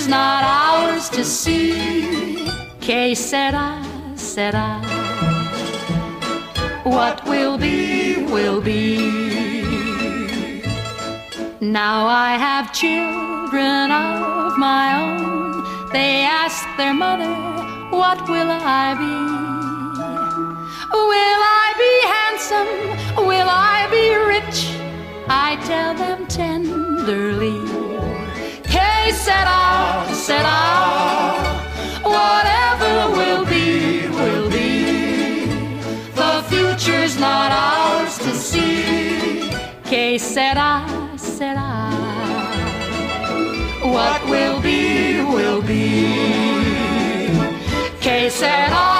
future's not ours to see. Que sera, sera. What will be, will be. Now I have children of my own. They ask their mother, What will I be? Will I be handsome? Will I be rich? I tell them tenderly. Que sera, sera. Ah, whatever will be, will be. The future's not ours to see. Que sera, sera. What will be, will be. Que sera,